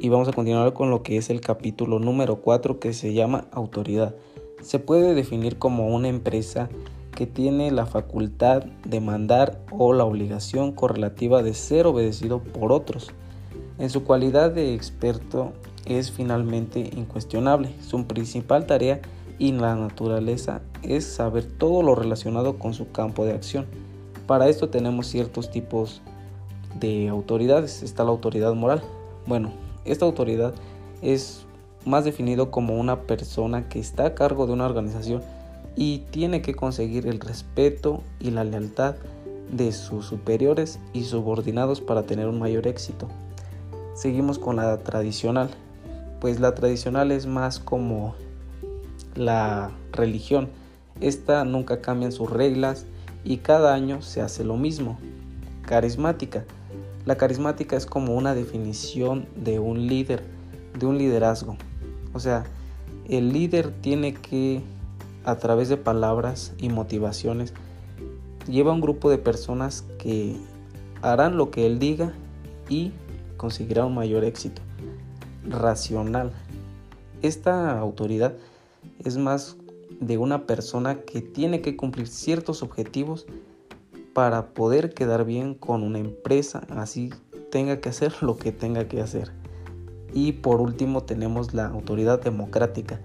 y vamos a continuar con lo que es el capítulo número 4 que se llama autoridad. Se puede definir como una empresa que tiene la facultad de mandar o la obligación correlativa de ser obedecido por otros. En su cualidad de experto es finalmente incuestionable. Su principal tarea y la naturaleza es saber todo lo relacionado con su campo de acción. Para esto tenemos ciertos tipos de autoridades. Está la autoridad moral. Bueno, esta autoridad es más definido como una persona que está a cargo de una organización y tiene que conseguir el respeto y la lealtad de sus superiores y subordinados para tener un mayor éxito. Seguimos con la tradicional, pues la tradicional es más como la religión. Esta nunca cambia sus reglas y cada año se hace lo mismo. Carismática. La carismática es como una definición de un líder, de un liderazgo. O sea, el líder tiene que, a través de palabras y motivaciones, lleva un grupo de personas que harán lo que él diga y conseguirá un mayor éxito. Racional. Esta autoridad es más de una persona que tiene que cumplir ciertos objetivos para poder quedar bien con una empresa, así tenga que hacer lo que tenga que hacer. Y por último tenemos la autoridad democrática,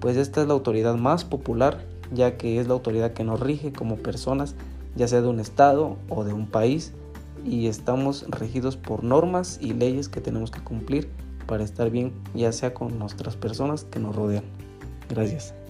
pues esta es la autoridad más popular, ya que es la autoridad que nos rige como personas, ya sea de un estado o de un país, y estamos regidos por normas y leyes que tenemos que cumplir para estar bien, ya sea con nuestras personas que nos rodean. Gracias.